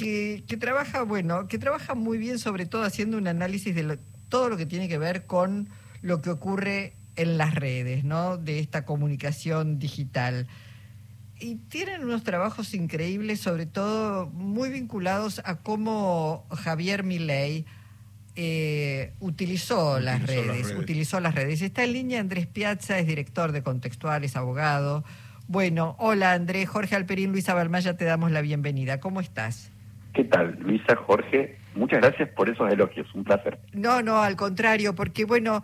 que, que, trabaja, bueno, que trabaja muy bien, sobre todo haciendo un análisis de todo lo que tiene que ver con lo que ocurre en las redes, ¿no? De esta comunicación digital. Y tienen unos trabajos increíbles, sobre todo muy vinculados a cómo Javier Milei eh, utilizó, las, redes, utilizó las redes. Está en línea Andrés Piazza, es director de Contextuales, abogado. Bueno, hola Andrés, Jorge Alperín, Luisa Balmaya, te damos la bienvenida. ¿Cómo estás? ¿Qué tal, Luisa, Jorge? Muchas gracias por esos elogios, un placer. No, no, al contrario, porque bueno,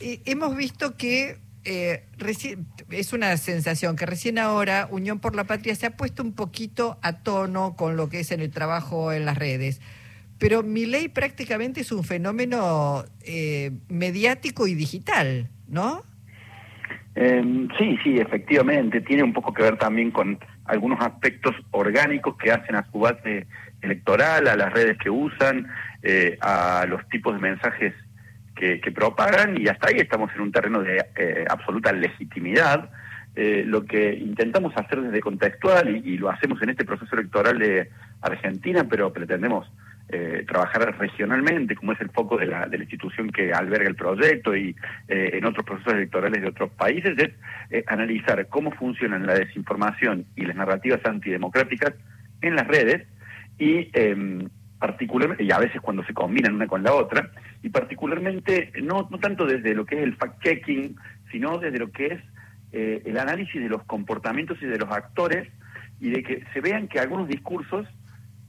eh, hemos visto que eh, es una sensación que recién ahora Unión por la Patria se ha puesto un poquito a tono con lo que es en el trabajo en las redes. Pero mi ley prácticamente es un fenómeno eh, mediático y digital, ¿no? Em, sí, sí, efectivamente. Tiene un poco que ver también con algunos aspectos orgánicos que hacen a su base electoral, a las redes que usan, eh, a los tipos de mensajes que, propagan y hasta ahí estamos en un terreno de eh, absoluta legitimidad. lo que intentamos hacer desde contextual y, lo hacemos en este proceso electoral de Argentina, pero pretendemos eh, trabajar regionalmente, como es el foco de la, de la institución que alberga el proyecto y eh, en otros procesos electorales de otros países, es eh, analizar cómo funcionan la desinformación y las narrativas antidemocráticas en las redes y em, particularmente, y a veces cuando se combinan una con la otra, y particularmente no, no tanto desde lo que es el fact-checking, sino desde lo que es el análisis de los comportamientos y de los actores y de que se vean que algunos discursos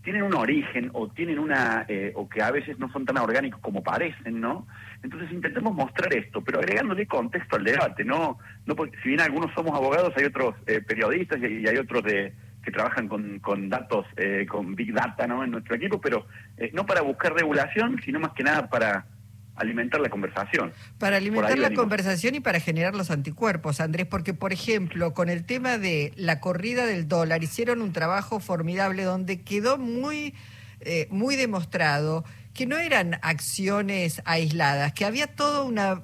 tienen un origen o tienen una eh, o que a veces no son tan orgánicos como parecen, ¿no? Entonces intentemos mostrar esto, pero agregándole contexto al debate, no no porque si bien algunos somos abogados, hay otros eh, periodistas y, hay otros de que trabajan con, con datos, eh, con big data, ¿no? En nuestro equipo, pero no para buscar regulación, sino más que nada para alimentar la conversación. Para alimentar la conversación y para generar los anticuerpos, Andrés, porque por ejemplo, con el tema de la corrida del dólar, hicieron un trabajo formidable donde quedó muy, eh, muy demostrado que no eran acciones aisladas, que había toda una,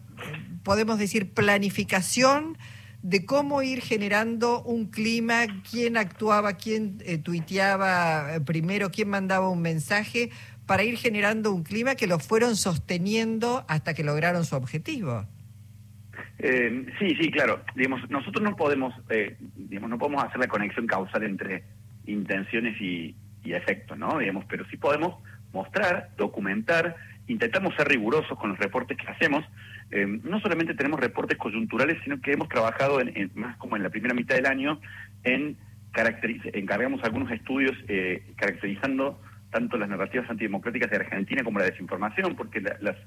podemos decir, planificación de cómo ir generando un clima, quién actuaba, quién eh, tuiteaba primero, quién mandaba un mensaje para ir generando un clima que lo fueron sosteniendo hasta que lograron su objetivo. Eh, sí, sí, claro. Digamos, nosotros no podemos, eh, digamos, no podemos hacer la conexión causal entre intenciones y, efectos, ¿no? Digamos, pero sí podemos mostrar, documentar, intentamos ser rigurosos con los reportes que hacemos. Eh, no solamente tenemos reportes coyunturales, sino que hemos trabajado en, más como en la primera mitad del año en encargamos algunos estudios caracterizando tanto las narrativas antidemocráticas de Argentina como la desinformación, porque las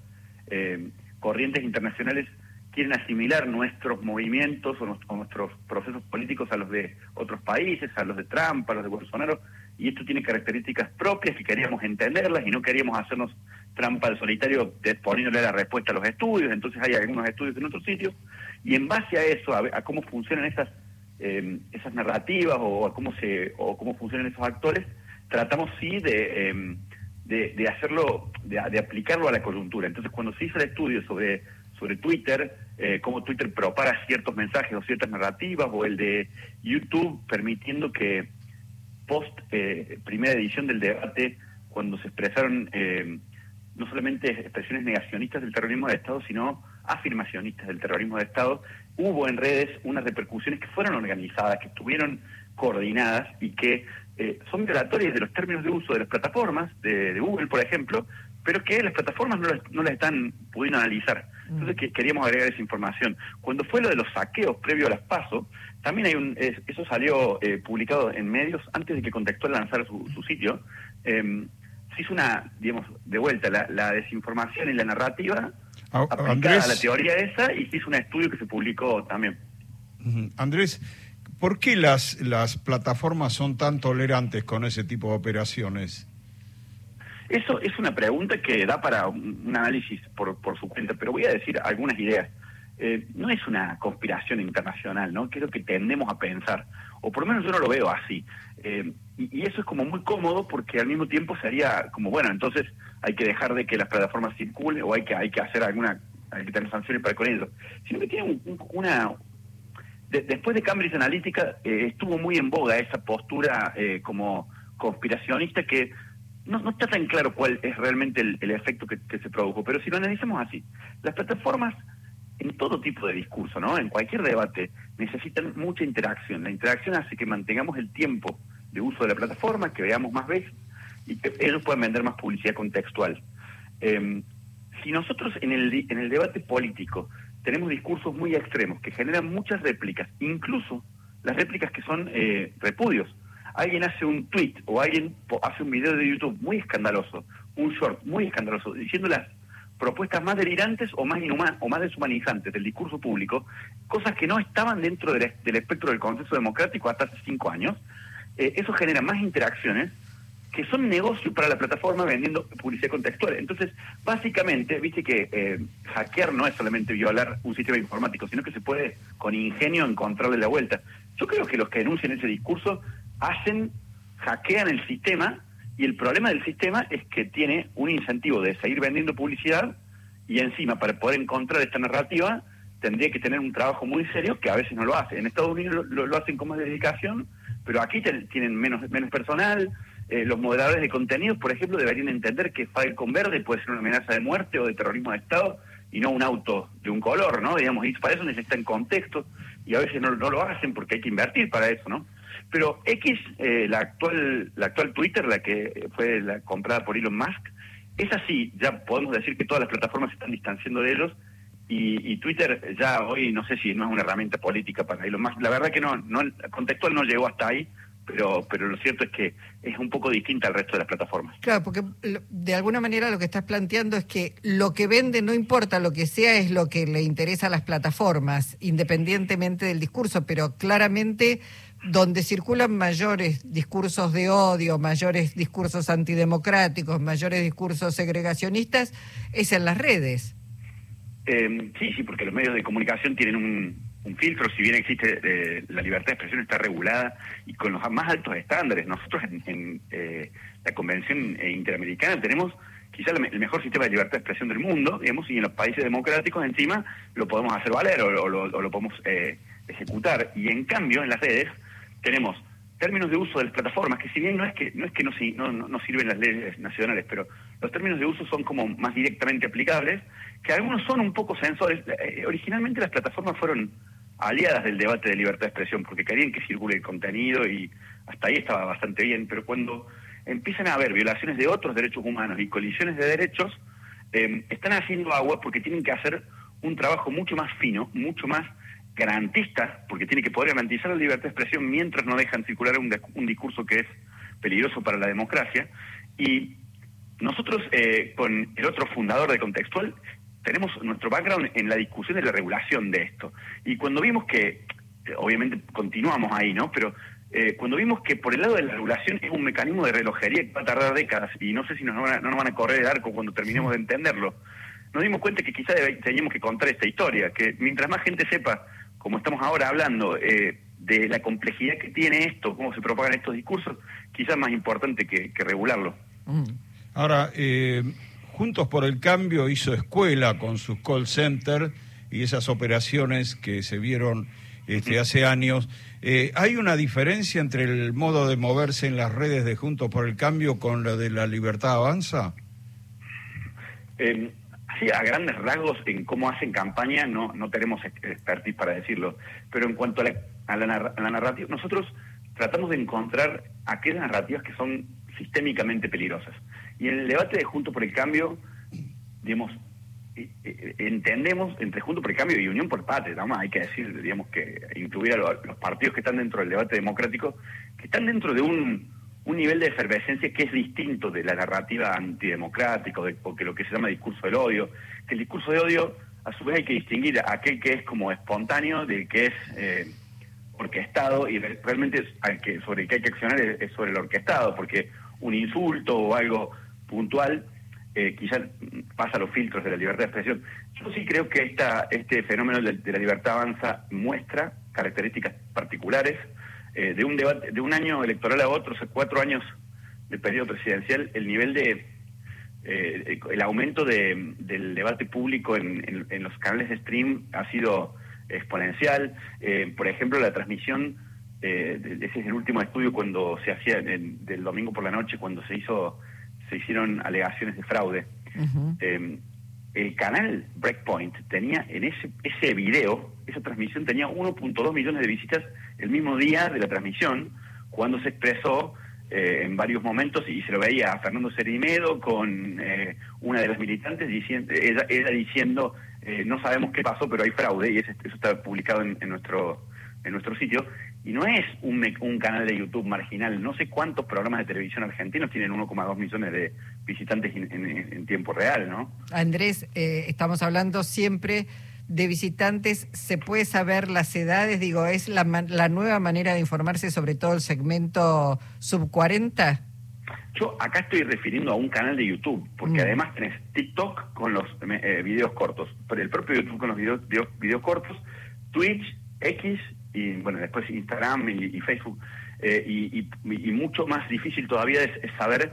eh, corrientes internacionales quieren asimilar nuestros movimientos o, nuestros procesos políticos a los de otros países, a los de Trump, a los de Bolsonaro, y esto tiene características propias y queríamos entenderlas y no queríamos hacernos trampa al solitario poniéndole la respuesta a los estudios, entonces hay algunos estudios en otros sitios, y en base a eso, a, cómo funcionan esas, eh, esas narrativas o a cómo, se, o cómo funcionan esos actores, tratamos sí de, em, de, hacerlo, de, aplicarlo a la coyuntura. Entonces, cuando se hizo el estudio sobre, sobre Twitter, eh, cómo Twitter propaga ciertos mensajes o ciertas narrativas, o el de YouTube permitiendo que post eh, primera edición del debate, cuando se expresaron eh, no solamente expresiones negacionistas del terrorismo de Estado, sino afirmacionistas del terrorismo de Estado, hubo en redes unas repercusiones que fueron organizadas, que estuvieron coordinadas y que eh, son violatorias de los términos de uso de las plataformas, de, Google, por ejemplo, pero que las plataformas no las, no las están pudiendo analizar. Entonces que, queríamos agregar esa información. Cuando fue lo de los saqueos previo a las PASO, también hay un, eso salió eh, publicado en medios antes de que Contextual lanzara su, su sitio. Em, hizo una, digamos, de vuelta, la, desinformación y la narrativa ah, aplicada a la teoría esa y se hizo un estudio que se publicó también. Andrés, ¿Por qué las, las plataformas son tan tolerantes con ese tipo de operaciones? Eso es una pregunta que da para un análisis por, por su cuenta, pero voy a decir algunas ideas. Eh, no es una conspiración internacional, ¿no? Creo que tendemos a pensar, o por lo menos yo no lo veo así. Eh, y, eso es como muy cómodo porque al mismo tiempo sería como, bueno, entonces hay que dejar de que las plataformas circulen o hay que hay que hacer alguna, hay que tener sanciones para con ellos. Sino que tiene una, después de Cambridge Analytica eh, estuvo muy en boga esa postura eh, como conspiracionista que no, está tan claro cuál es realmente el, efecto que, se produjo, pero si lo analizamos así, las plataformas en todo tipo de discurso, ¿no? En cualquier debate necesitan mucha interacción. La interacción hace que mantengamos el tiempo de uso de la plataforma, que veamos más veces y que ellos puedan vender más publicidad contextual. Em, si nosotros en el, en el debate político tenemos discursos muy extremos que generan muchas réplicas, incluso las réplicas que son eh, repudios, alguien hace un tweet o alguien hace un video de YouTube muy escandaloso, un short muy escandaloso, diciendo las propuestas más delirantes o más inhumanas o más deshumanizantes del discurso público, cosas que no estaban dentro del, espectro del consenso democrático hasta hace cinco años, eh, eso genera más interacciones que son negocios para la plataforma vendiendo publicidad contextual. Entonces, básicamente, viste que eh, hackear no es solamente violar un sistema informático, sino que se puede con ingenio encontrarle la vuelta. Yo creo que los que denuncian ese discurso hacen, hackean el sistema y el problema del sistema es que tiene un incentivo de seguir vendiendo publicidad y encima para poder encontrar esta narrativa tendría que tener un trabajo muy serio que a veces no lo hace. En Estados Unidos lo, hacen como dedicación, pero aquí tienen menos, menos personal. Eh, los moderadores de contenidos, por ejemplo, deberían entender que Falcon Verde puede ser una amenaza de muerte o de terrorismo de Estado y no un auto de un color, ¿no? Digamos, y para eso necesitan contexto y a veces no, no lo hacen porque hay que invertir para eso, ¿no? Pero X, eh, la actual la actual Twitter, la que fue la comprada por Elon Musk, es así, ya podemos decir que todas las plataformas se están distanciando de ellos y, Twitter ya hoy no sé si no es una herramienta política para Elon Musk. La verdad que no, no contextual no llegó hasta ahí, pero, pero lo cierto es que es un poco distinta al resto de las plataformas. Claro, porque de alguna manera lo que estás planteando es que lo que vende, no importa lo que sea, es lo que le interesa a las plataformas, independientemente del discurso, pero claramente donde circulan mayores discursos de odio, mayores discursos antidemocráticos, mayores discursos segregacionistas, es en las redes. Eh, sí, sí, porque los medios de comunicación tienen un, filtro, si bien existe eh, la libertad de expresión está regulada y con los más altos estándares. Nosotros en, eh, la Convención Interamericana tenemos quizá el mejor sistema de libertad de expresión del mundo, digamos, y en los países democráticos encima lo podemos hacer valer o, lo, o lo, podemos ejecutar. Y en cambio, en las redes tenemos términos de uso de las plataformas, que si bien no es que no es que no, no, no, sirven las leyes nacionales, pero los términos de uso son como más directamente aplicables, que algunos son un poco sensores. Eh, originalmente las plataformas fueron aliadas del debate de libertad de expresión, porque querían que circule el contenido y hasta ahí estaba bastante bien, pero cuando empiezan a haber violaciones de otros derechos humanos y colisiones de derechos, eh, están haciendo agua porque tienen que hacer un trabajo mucho más fino, mucho más garantista, porque tiene que poder garantizar la libertad de expresión mientras no dejan circular un, discurso que es peligroso para la democracia. Y nosotros, eh, con el otro fundador de Contextual, tenemos nuestro background en la discusión de la regulación de esto. Y cuando vimos que, eh, obviamente continuamos ahí, ¿no? Pero eh, cuando vimos que por el lado de la regulación es un mecanismo de relojería que va a tardar décadas y no sé si nos no nos van a correr el arco cuando terminemos de entenderlo, nos dimos cuenta que quizá teníamos que contar esta historia, que mientras más gente sepa como estamos ahora hablando, eh, de la complejidad que tiene esto, cómo se propagan estos discursos, quizás más importante que, regularlo. Mm. Ahora, eh, Juntos por el Cambio hizo escuela con sus call centers y esas operaciones que se vieron este, hace años. Eh, ¿Hay una diferencia entre el modo de moverse en las redes de Juntos por el Cambio con la de la Libertad Avanza? Sí, a grandes rasgos en cómo hacen campaña no, no tenemos expertise para decirlo, pero en cuanto a la, a la, narrativa, nosotros tratamos de encontrar aquellas narrativas que son sistémicamente peligrosas. Y en el debate de Junto por el Cambio, digamos, entendemos entre Junto por el Cambio y Unión por Patria, ¿no? hay que decir, digamos, que incluir a los partidos que están dentro del debate democrático, que están dentro de un un nivel de efervescencia que es distinto de la narrativa antidemocrática, de, o lo que se llama discurso del odio. Que el discurso de odio, a su vez, hay que distinguir aquel que es como espontáneo del que es eh, orquestado y realmente sobre el que hay que accionar es, sobre el orquestado, porque un insulto o algo puntual eh, quizás pasa los filtros de la libertad de expresión. Yo sí creo que esta, este fenómeno de la libertad avanza muestra características particulares eh, de un debate, de un año electoral a otro, o sea, cuatro años de periodo presidencial, el nivel de eh, el aumento de, del debate público en, en, los canales de stream ha sido exponencial. Eh, por ejemplo, la transmisión, ese es el último estudio cuando se hacía del domingo por la noche, cuando se hizo se hicieron alegaciones de fraude. Eh, el canal Breakpoint tenía en ese, ese video, esa transmisión tenía 1.2 millones de visitas el mismo día de la transmisión, cuando se expresó eh, en varios momentos y se lo veía a Fernando Serimedo con eh, una de las militantes diciendo, ella, diciendo no sabemos qué pasó pero hay fraude y eso, está publicado en, nuestro en nuestro sitio y no es un, un canal de YouTube marginal. No sé cuántos programas de televisión argentinos tienen 1,2 millones de visitantes en, tiempo real, ¿no? Andrés, eh, estamos hablando siempre de visitantes. ¿Se puede saber las edades? Digo, ¿es la, la nueva manera de informarse sobre todo el segmento sub 40? Yo acá estoy refiriendo a un canal de YouTube, porque mm. además tenés TikTok con los eh, videos cortos, pero el propio YouTube con los videos, videos cortos, Twitch, X y bueno, después Instagram y, Facebook. Eh, y, mucho más difícil todavía es, saber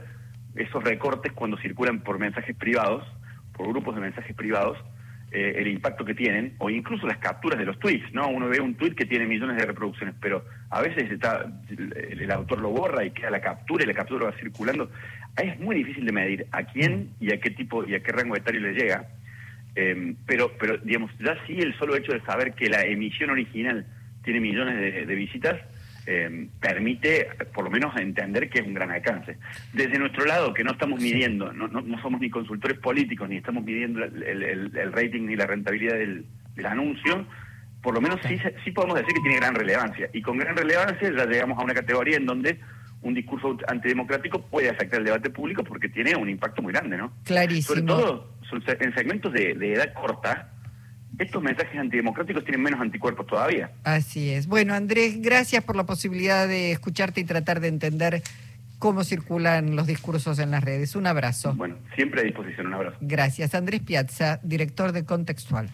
esos recortes cuando circulan por mensajes privados, por grupos de mensajes privados, eh, el impacto que tienen, o incluso las capturas de los tweets, ¿no? Uno ve un tweet que tiene millones de reproducciones, pero a veces está el, autor lo borra y queda la captura y la captura va circulando. Es muy difícil de medir a quién y a qué tipo y a qué rango etario le llega. Eh, pero, pero, digamos, ya sí el solo hecho de saber que la emisión original tiene millones de, visitas, eh, permite por lo menos entender que es un gran alcance. Desde nuestro lado, que no estamos midiendo, no, no, somos ni consultores políticos, ni estamos midiendo el, rating ni la rentabilidad del, anuncio, por lo menos sí, sí podemos decir que tiene gran relevancia. Y con gran relevancia ya llegamos a una categoría en donde un discurso antidemocrático puede afectar el debate público porque tiene un impacto muy grande, ¿no? Clarísimo. Sobre todo en segmentos de edad corta, estos mensajes antidemocráticos tienen menos anticuerpos todavía. Así es. Bueno, Andrés, gracias por la posibilidad de escucharte y tratar de entender cómo circulan los discursos en las redes. Un abrazo. Bueno, siempre a disposición. Un abrazo. Gracias. Andrés Piazza, director de Contextual.